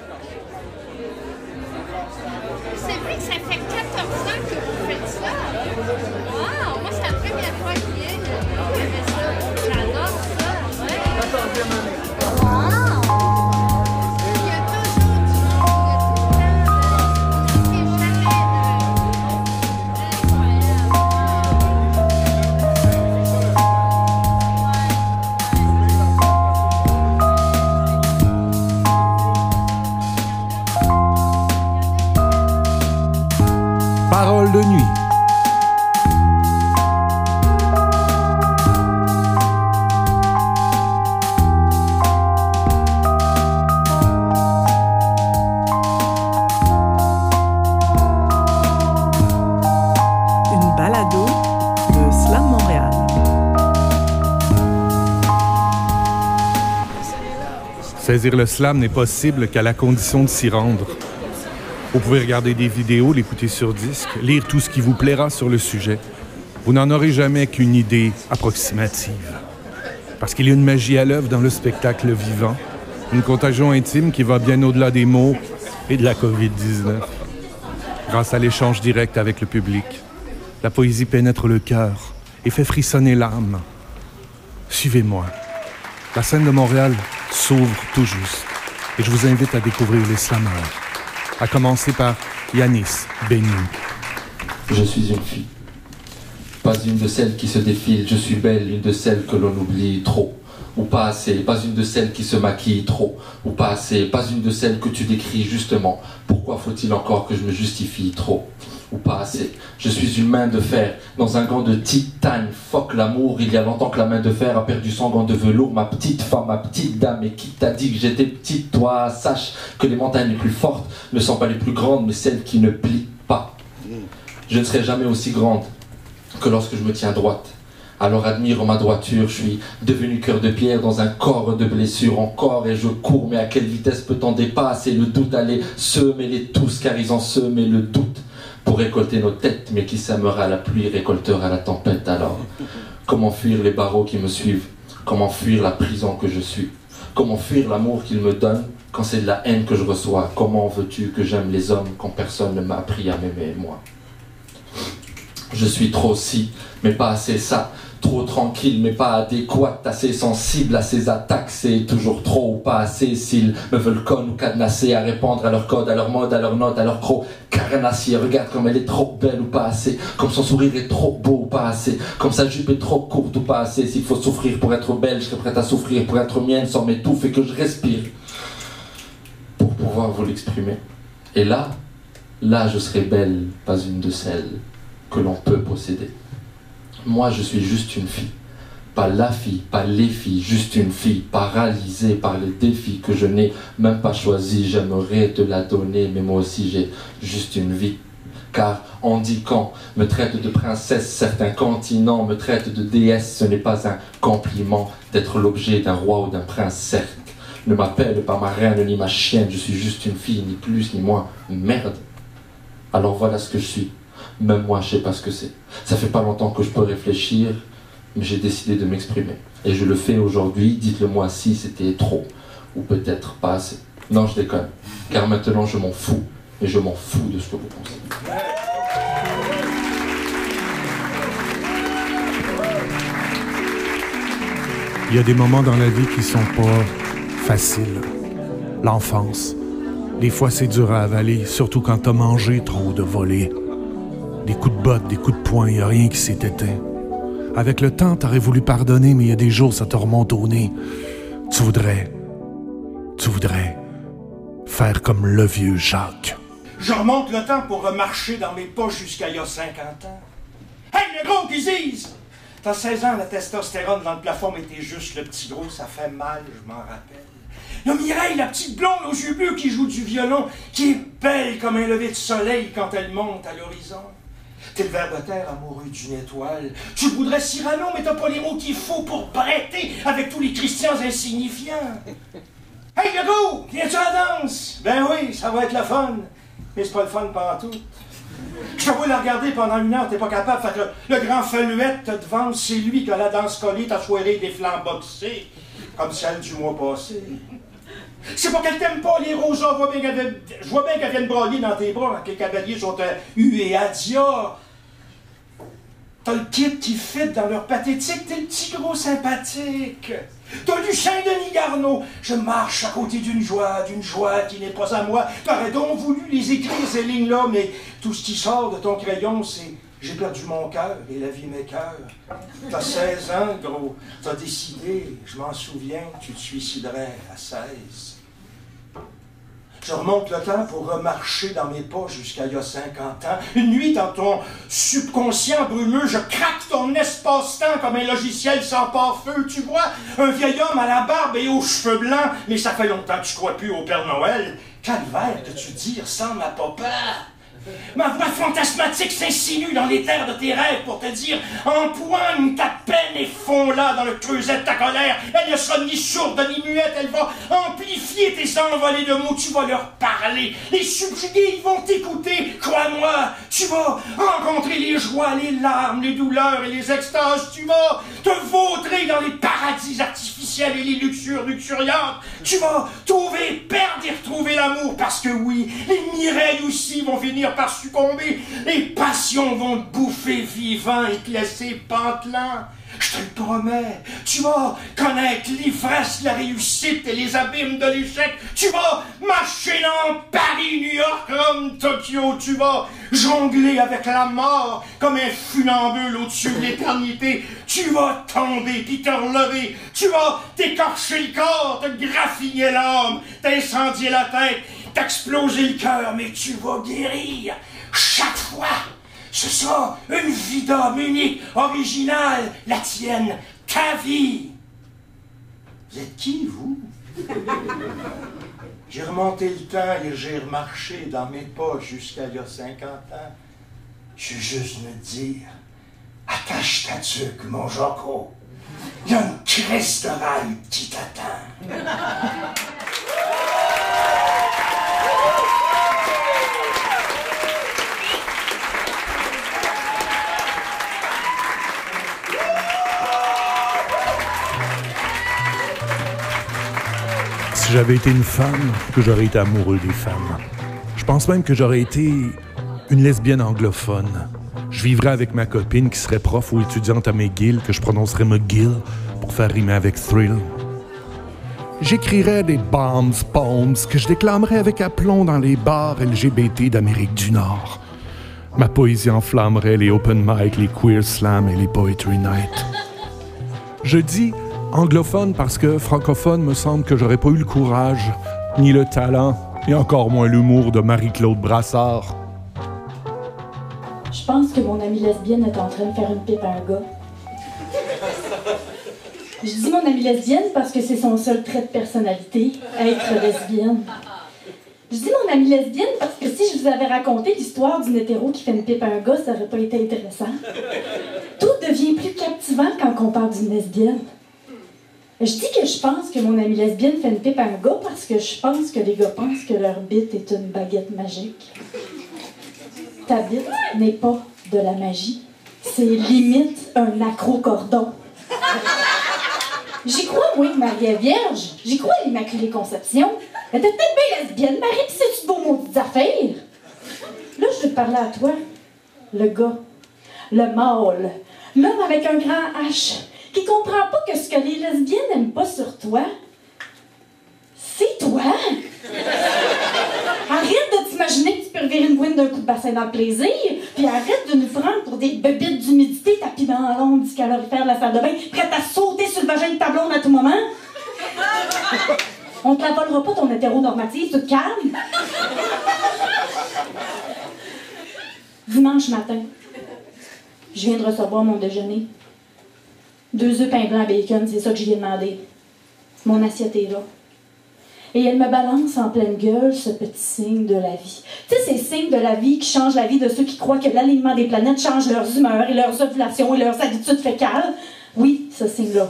감사합니다. Parole de nuit. Une balado de Slam Montréal. Saisir le slam n'est possible qu'à la condition de s'y rendre. Vous pouvez regarder des vidéos, l'écouter sur disque, lire tout ce qui vous plaira sur le sujet. Vous n'en aurez jamais qu'une idée approximative. Parce qu'il y a une magie à l'œuvre dans le spectacle vivant, une contagion intime qui va bien au-delà des mots et de la COVID-19. Grâce à l'échange direct avec le public, la poésie pénètre le cœur et fait frissonner l'âme. Suivez-moi. La scène de Montréal s'ouvre tout juste et je vous invite à découvrir les slameurs. À commencer par Yanis Beni. Je suis une fille. Pas une de celles qui se défilent, je suis belle, une de celles que l'on oublie trop. Ou pas assez, pas une de celles qui se maquillent trop. Ou pas assez, pas une de celles que tu décris justement. Pourquoi faut-il encore que je me justifie trop? Ou pas assez. Je suis une main de fer dans un gant de titane. Fuck l'amour, il y a longtemps que la main de fer a perdu son gant de velours. Ma petite femme, ma petite dame, et qui t'a dit que j'étais petite Toi, sache que les montagnes les plus fortes ne sont pas les plus grandes, mais celles qui ne plient pas. Je ne serai jamais aussi grande que lorsque je me tiens droite. Alors admire ma droiture, je suis devenu cœur de pierre dans un corps de blessures encore et je cours, mais à quelle vitesse peut-on dépasser? Le doute, aller semer les tous car ils ont semé le doute pour récolter nos têtes, mais qui sèmera la pluie, récoltera la tempête alors. Comment fuir les barreaux qui me suivent? Comment fuir la prison que je suis? Comment fuir l'amour qu'ils me donnent quand c'est de la haine que je reçois? Comment veux-tu que j'aime les hommes quand personne ne m'a appris à m'aimer moi? Je suis trop si, mais pas assez ça. Trop tranquille, mais pas adéquate. Assez sensible à ces attaques. C'est toujours trop ou pas assez s'ils me veulent con ou cadenasser à répondre à leur code, à leur mode, à leur note, à leur croc. Carnassier, regarde comme elle est trop belle ou pas assez. Comme son sourire est trop beau ou pas assez. Comme sa jupe est trop courte ou pas assez. S'il faut souffrir pour être belle, je serais prête à souffrir pour être mienne sans m'étouffer que je respire. Pour pouvoir vous l'exprimer. Et là, là je serai belle, pas une de celles que l'on peut posséder. Moi, je suis juste une fille. Pas la fille, pas les filles, juste une fille, paralysée par les défis que je n'ai même pas choisi. J'aimerais te la donner, mais moi aussi j'ai juste une vie. Car on dit qu'on me traite de princesse, certains continents me traitent de déesse, ce n'est pas un compliment d'être l'objet d'un roi ou d'un prince, certes. Ne m'appelle pas ma reine ni ma chienne, je suis juste une fille, ni plus ni moins. Merde. Alors voilà ce que je suis. Même moi, je sais pas ce que c'est. Ça fait pas longtemps que je peux réfléchir, mais j'ai décidé de m'exprimer. Et je le fais aujourd'hui. Dites-le moi si c'était trop, ou peut-être pas assez. Non, je déconne. Car maintenant, je m'en fous. Et je m'en fous de ce que vous pensez. Il y a des moments dans la vie qui sont pas faciles. L'enfance. Des fois, c'est dur à avaler, surtout quand t'as mangé trop de volets. Des coups de botte, des coups de poing, y a rien qui s'est éteint. Avec le temps, t'aurais voulu pardonner, mais il y a des jours, ça te remonte au nez. Tu voudrais. Tu voudrais faire comme le vieux Jacques. Je remonte le temps pour remarcher dans mes poches jusqu'à il y a 50 ans. Hey, le gros qui zise! T'as 16 ans, la testostérone dans le plafond, t'es juste le petit gros, ça fait mal, je m'en rappelle. Là, Mireille, la petite blonde aux yeux bleus qui joue du violon, qui est belle comme un lever de soleil quand elle monte à l'horizon. T'es le ver de terre amoureux d'une étoile. Tu voudrais Cyrano, mais t'as pas les mots qu'il faut pour prêter avec tous les Christians insignifiants. Hey, le viens-tu à la danse? Ben oui, ça va être le fun. Mais c'est pas le fun partout. Je te vois la regarder pendant une heure, t'es pas capable. Fait que le, le grand faluette te devant, c'est lui qui a la danse collée, ta soirée des flancs boxés, comme celle du mois passé. C'est pas qu'elle t'aime pas, les rosas. Je vois bien qu'elle vient de broyer dans tes bras quand les cavaliers sont à U et à. T'as le kit qui fit dans leur pathétique, t'es le petit gros sympathique. T'as du Saint-Denis Garneau. Je marche à côté d'une joie, d'une joie qui n'est pas à moi. T'aurais donc voulu les écrire, ces lignes-là, mais tout ce qui sort de ton crayon, c'est j'ai perdu mon cœur et la vie m'écœure. T'as 16 ans, gros. T'as décidé, je m'en souviens, tu te suiciderais à 16. Je remonte le temps pour remarcher dans mes pas jusqu'à il y a 50 ans. Une nuit, dans ton subconscient brumeux, je craque ton espace-temps comme un logiciel sans pare-feu. Tu vois, un vieil homme à la barbe et aux cheveux blancs, mais ça fait longtemps que tu crois plus au Père Noël. Calvaire que tu dis ressemble à papa. Ma voix fantasmatique s'insinue dans les terres de tes rêves pour te dire empoigne ta peine et fonds-la dans le creuset de ta colère. Elle ne sera ni sourde ni muette, elle va amplifier tes envolées de mots. Tu vas leur parler, les subjuguer, ils vont t'écouter. Crois-moi, tu vas rencontrer les joies, les larmes, les douleurs et les extases. Tu vas te vautrer dans les paradis artificiels et les luxures luxuriantes. Tu vas trouver, perdre parce que oui, les Mireilles aussi vont finir par succomber. Les passions vont te bouffer vivant et te laisser pantelant. Je te le promets, tu vas connaître l'ivresse, la réussite et les abîmes de l'échec. Tu vas marcher dans Paris, New York, Rome, Tokyo. Tu vas jongler avec la mort comme un funambule au-dessus de l'éternité. Tu vas tomber puis te relever. Tu vas t'écorcher le corps, te graffiner l'âme, t'incendier la tête t'exploser le cœur, mais tu vas guérir chaque fois. Ce sera une vie d'homme unique, originale, la tienne, ta vie. Vous êtes qui, vous? J'ai remonté le temps et j'ai remarché dans mes pas jusqu'à il y a 50 ans. Je veux juste me dire, attache ta tuque, mon Jaco. Il y a une crisse de qui t'attend. J'avais été une femme, que j'aurais été amoureux des femmes. Je pense même que j'aurais été une lesbienne anglophone. Je vivrais avec ma copine qui serait prof ou étudiante à McGill, que je prononcerais McGill pour faire rimer avec thrill. J'écrirais des bombs, poems que je déclamerais avec aplomb dans les bars LGBT d'Amérique du Nord. Ma poésie enflammerait les open mic, les queer slam et les poetry night. Je dis anglophone parce que francophone me semble que j'aurais pas eu le courage, ni le talent, et encore moins l'humour de Marie-Claude Brassard. Je pense que mon amie lesbienne est en train de faire une pipe à un gars. Je dis mon amie lesbienne parce que c'est son seul trait de personnalité, être lesbienne. Je dis mon amie lesbienne parce que si je vous avais raconté l'histoire d'une hétéro qui fait une pipe à un gars, ça aurait pas été intéressant. Tout devient plus captivant quand on parle d'une lesbienne. Je dis que je pense que mon amie lesbienne fait une pipe à un gars parce que je pense que les gars pensent que leur bite est une baguette magique. Ta bite n'est pas de la magie. C'est limite un acrocordon. J'y crois, que Marie est vierge. J'y crois l'Immaculée Conception. Elle était peut-être bien lesbienne. Marie, pis c'est-tu vos maudites affaires? Là, je veux te parler à toi. Le gars. Le mâle. L'homme avec un grand H qui comprend pas que ce que les lesbiennes n'aiment pas sur toi, c'est toi. Arrête de t'imaginer que tu peux revirer une gouine d'un coup de bassin dans le plaisir, puis arrête de nous prendre pour des bébites d'humidité tapis dans l'ombre du calorifère de la salle de bain, prête à sauter sur le vagin de ta à tout moment. On te la volera pas ton hétéronormative, tu te calmes. Dimanche matin, je viens de recevoir mon déjeuner. Deux œufs pain blanc bacon, c'est ça que j'y ai demandé. Mon assiette est là. Et elle me balance en pleine gueule ce petit signe de la vie. Tu sais, ces signes de la vie qui changent la vie de ceux qui croient que l'alignement des planètes change leurs humeurs et leurs ovulations et leurs habitudes fécales. Oui, ce signe-là.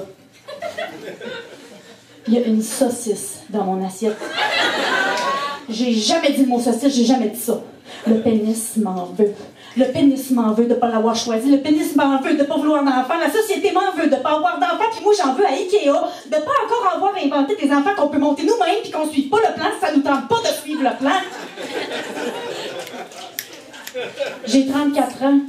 Il y a une saucisse dans mon assiette. J'ai jamais dit le mot saucisse, j'ai jamais dit ça. Le pénis m'en veut. Le pénis m'en veut de ne pas l'avoir choisi. Le pénis m'en veut de ne pas vouloir d'enfant. La société m'en veut de ne pas avoir d'enfant. Puis moi, j'en veux à Ikea de ne pas encore avoir inventé des enfants qu'on peut monter nous-mêmes puis qu'on ne suive pas le plan si ça nous tente pas de suivre le plan. J'ai 34 ans.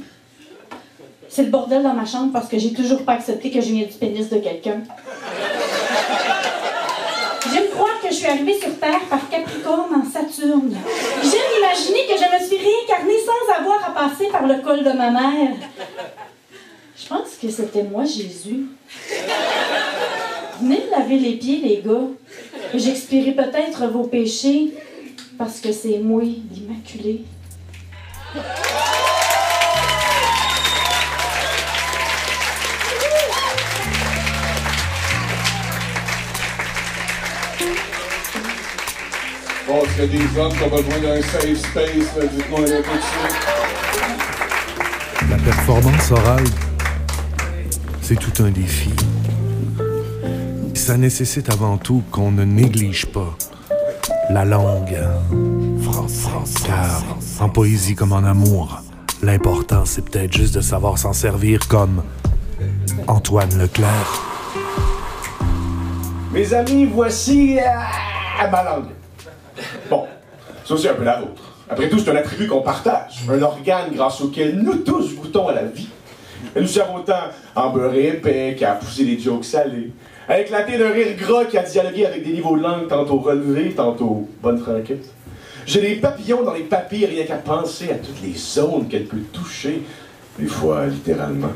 C'est le bordel dans ma chambre parce que j'ai toujours pas accepté que je viens du pénis de quelqu'un. J'aime croire que je suis arrivée sur Terre par Capricorne en Saturne. J'aime imaginer que je me suis réincarnée passer par le col de ma mère. Je pense que c'était moi, Jésus. Venez laver les pieds, les gars. J'expierai peut-être vos péchés parce que c'est moi, l'Immaculée. Bon, est-ce des hommes qui ont besoin d'un safe space? Dites-moi un peu dessus. La performance orale, c'est tout un défi. Ça nécessite avant tout qu'on ne néglige pas la langue. Car en poésie comme en amour, l'important c'est peut-être juste de savoir s'en servir comme Antoine Leclerc. Mes amis, voici euh, ma langue. Bon, c'est aussi un peu la vôtre. Après tout, c'est un attribut qu'on partage, un organe grâce auquel nous tous goûtons à la vie. Elle nous sert autant à beurrer épais qu'à pousser des jokes salés, à éclater d'un rire gras qui a dialogué avec des niveaux de langue tantôt relevés, tantôt bonne franquette. J'ai des papillons dans les papilles rien qu'à penser à toutes les zones qu'elle peut toucher, des fois littéralement.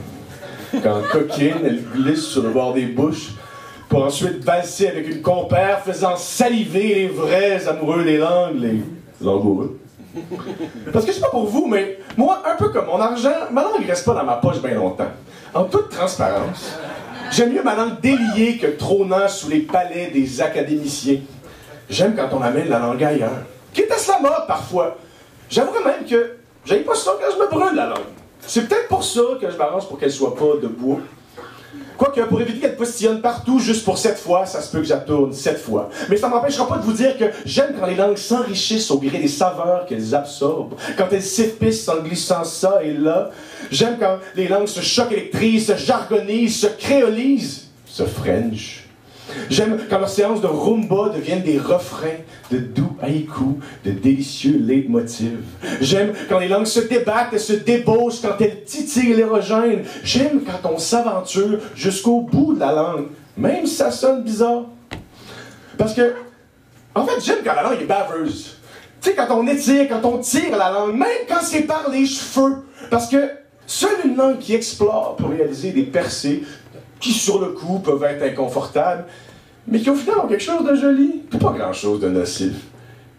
Quand coquine, elle glisse sur le bord des bouches, pour ensuite valser avec une compère, faisant saliver les vrais amoureux des langues, les langoureux. Parce que c'est pas pour vous, mais moi, un peu comme mon argent, ma langue reste pas dans ma poche bien longtemps. En toute transparence, j'aime mieux ma langue déliée que trônant sous les palais des académiciens. J'aime quand on amène la langue ailleurs. Quitte à la mode parfois. J'avoue même que j'aime pas ça quand je me brûle la langue. C'est peut-être pour ça que je m'arrange pour qu'elle soit pas de bois. Quoique, pour éviter qu'elle postillonne partout, juste pour cette fois, ça se peut que j'attourne sept fois. Mais ça m'empêchera pas de vous dire que j'aime quand les langues s'enrichissent au gré des saveurs qu'elles absorbent, quand elles s'épicent en glissant ça et là. J'aime quand les langues se choquent électrisent, se jargonisent, se créolisent, se french. J'aime quand leurs séances de rumba deviennent des refrains, de doux haïkus, de délicieux leitmotivs. J'aime quand les langues se débattent et se débauchent, quand elles titillent l'érogène. J'aime quand on s'aventure jusqu'au bout de la langue, même si ça sonne bizarre. Parce que, en fait, j'aime quand la langue est baveuse. Tu sais, quand on étire, quand on tire la langue, même quand c'est par les cheveux. Parce que seule une langue qui explore peut réaliser des percées qui, sur le coup, peuvent être inconfortables, mais qui, au final, ont quelque chose de joli, puis pas grand-chose de nocif.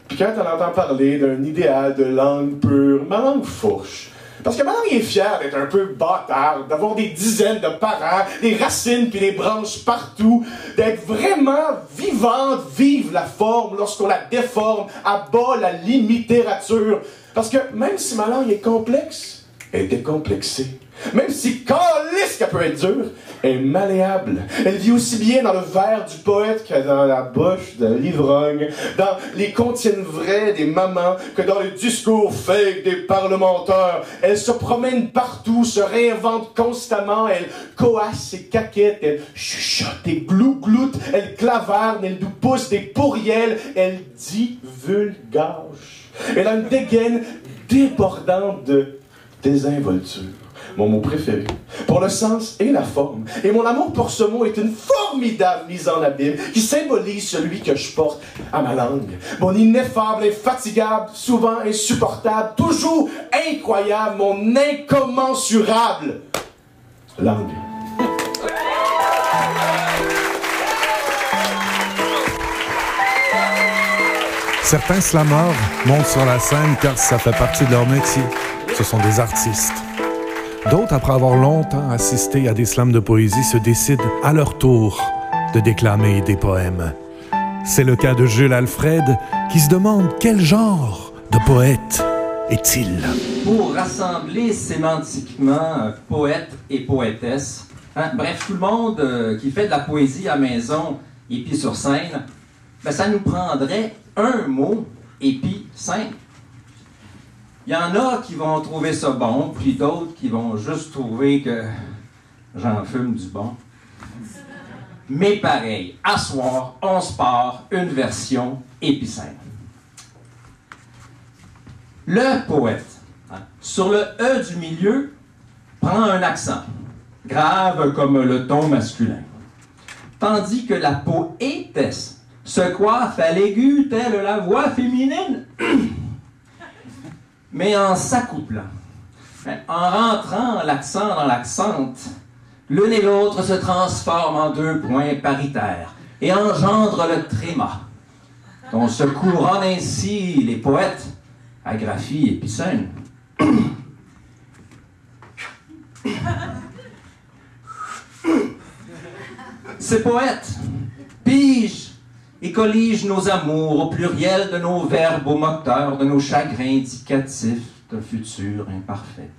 Puis quand on entend parler d'un idéal de langue pure, ma langue fourche. Parce que ma langue est fière d'être un peu bâtard, d'avoir des dizaines de parents, des racines puis des branches partout, d'être vraiment vivante, vive la forme lorsqu'on la déforme, abat la littérature. Parce que même si ma langue est complexe, elle est décomplexée. Même si calisse qu'elle peut être dure, elle est malléable. Elle vit aussi bien dans le verre du poète que dans la bouche de l'ivrogne, dans les contiennent vrais des mamans que dans le discours fake des parlementaires. Elle se promène partout, se réinvente constamment, elle coasse ses caquettes, elle chuchote et glougloute, elle claverne, elle nous pousse des pourriels, elle dit vulgage. Elle a une dégaine débordante de désinvolture mon mot préféré, pour le sens et la forme. Et mon amour pour ce mot est une formidable mise en abîme qui symbolise celui que je porte à ma langue. Mon ineffable, infatigable, souvent insupportable, toujours incroyable, mon incommensurable langue. Certains slameurs montent sur la scène car ça fait partie de leur métier. Ce sont des artistes. D'autres, après avoir longtemps assisté à des slams de poésie, se décident à leur tour de déclamer des poèmes. C'est le cas de Jules Alfred qui se demande quel genre de poète est-il. Pour rassembler sémantiquement poète et poétesse, hein, bref, tout le monde euh, qui fait de la poésie à maison et puis sur scène, ben, ça nous prendrait un mot et puis simple. Il y en a qui vont trouver ça bon, puis d'autres qui vont juste trouver que j'en fume du bon. Mais pareil, à soir, on se part une version épicène. Le poète, hein, sur le E du milieu, prend un accent, grave comme le ton masculin. Tandis que la poétesse se coiffe à l'aigu telle la voix féminine. Mais en s'accouplant, hein, en rentrant l'accent dans l'accente, l'une et l'autre se transforment en deux points paritaires et engendrent le tréma, dont se couronnent ainsi les poètes, Agraphie et Picène. Ces poètes pigent et colligent nos amours au pluriel de nos verbes au moteur de nos chagrins indicatifs d'un futur imparfait.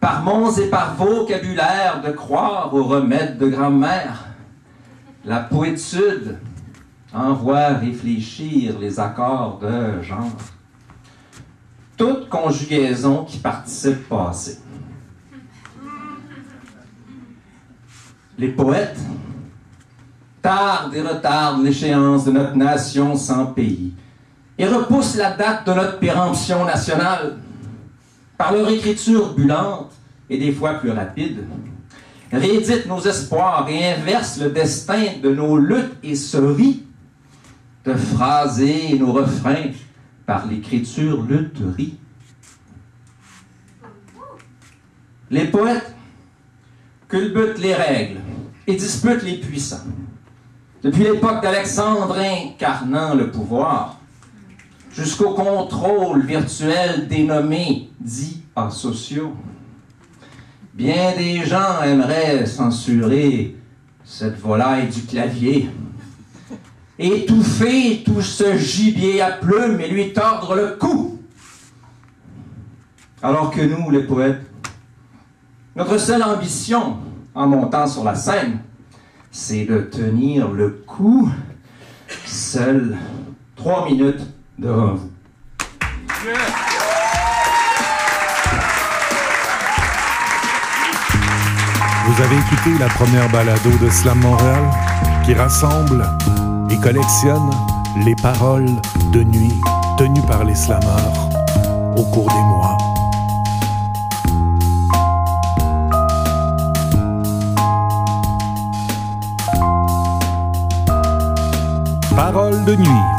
Par monts et par vocabulaire de croire aux remèdes de grand-mère, la poétude envoie réfléchir les accords de genre. Toute conjugaison qui participe passé. Les poètes tardent et retardent l'échéance de notre nation sans pays et repoussent la date de notre péremption nationale par leur écriture bullante et des fois plus rapide, rééditent nos espoirs et inversent le destin de nos luttes et se rient de phraser nos refrains par l'écriture lutherie. Les poètes culbutent les règles et disputent les puissants. Depuis l'époque d'Alexandre incarnant le pouvoir, jusqu'au contrôle virtuel dénommé dits asociaux. Bien des gens aimeraient censurer cette volaille du clavier, étouffer tout ce gibier à plumes et lui tordre le cou. Alors que nous, les poètes, notre seule ambition en montant sur la scène, c'est de tenir le coup seul trois minutes devant vous. Vous avez écouté la première balado de Slam Montréal qui rassemble et collectionne les paroles de nuit tenues par les slameurs au cours des mois. Paroles de nuit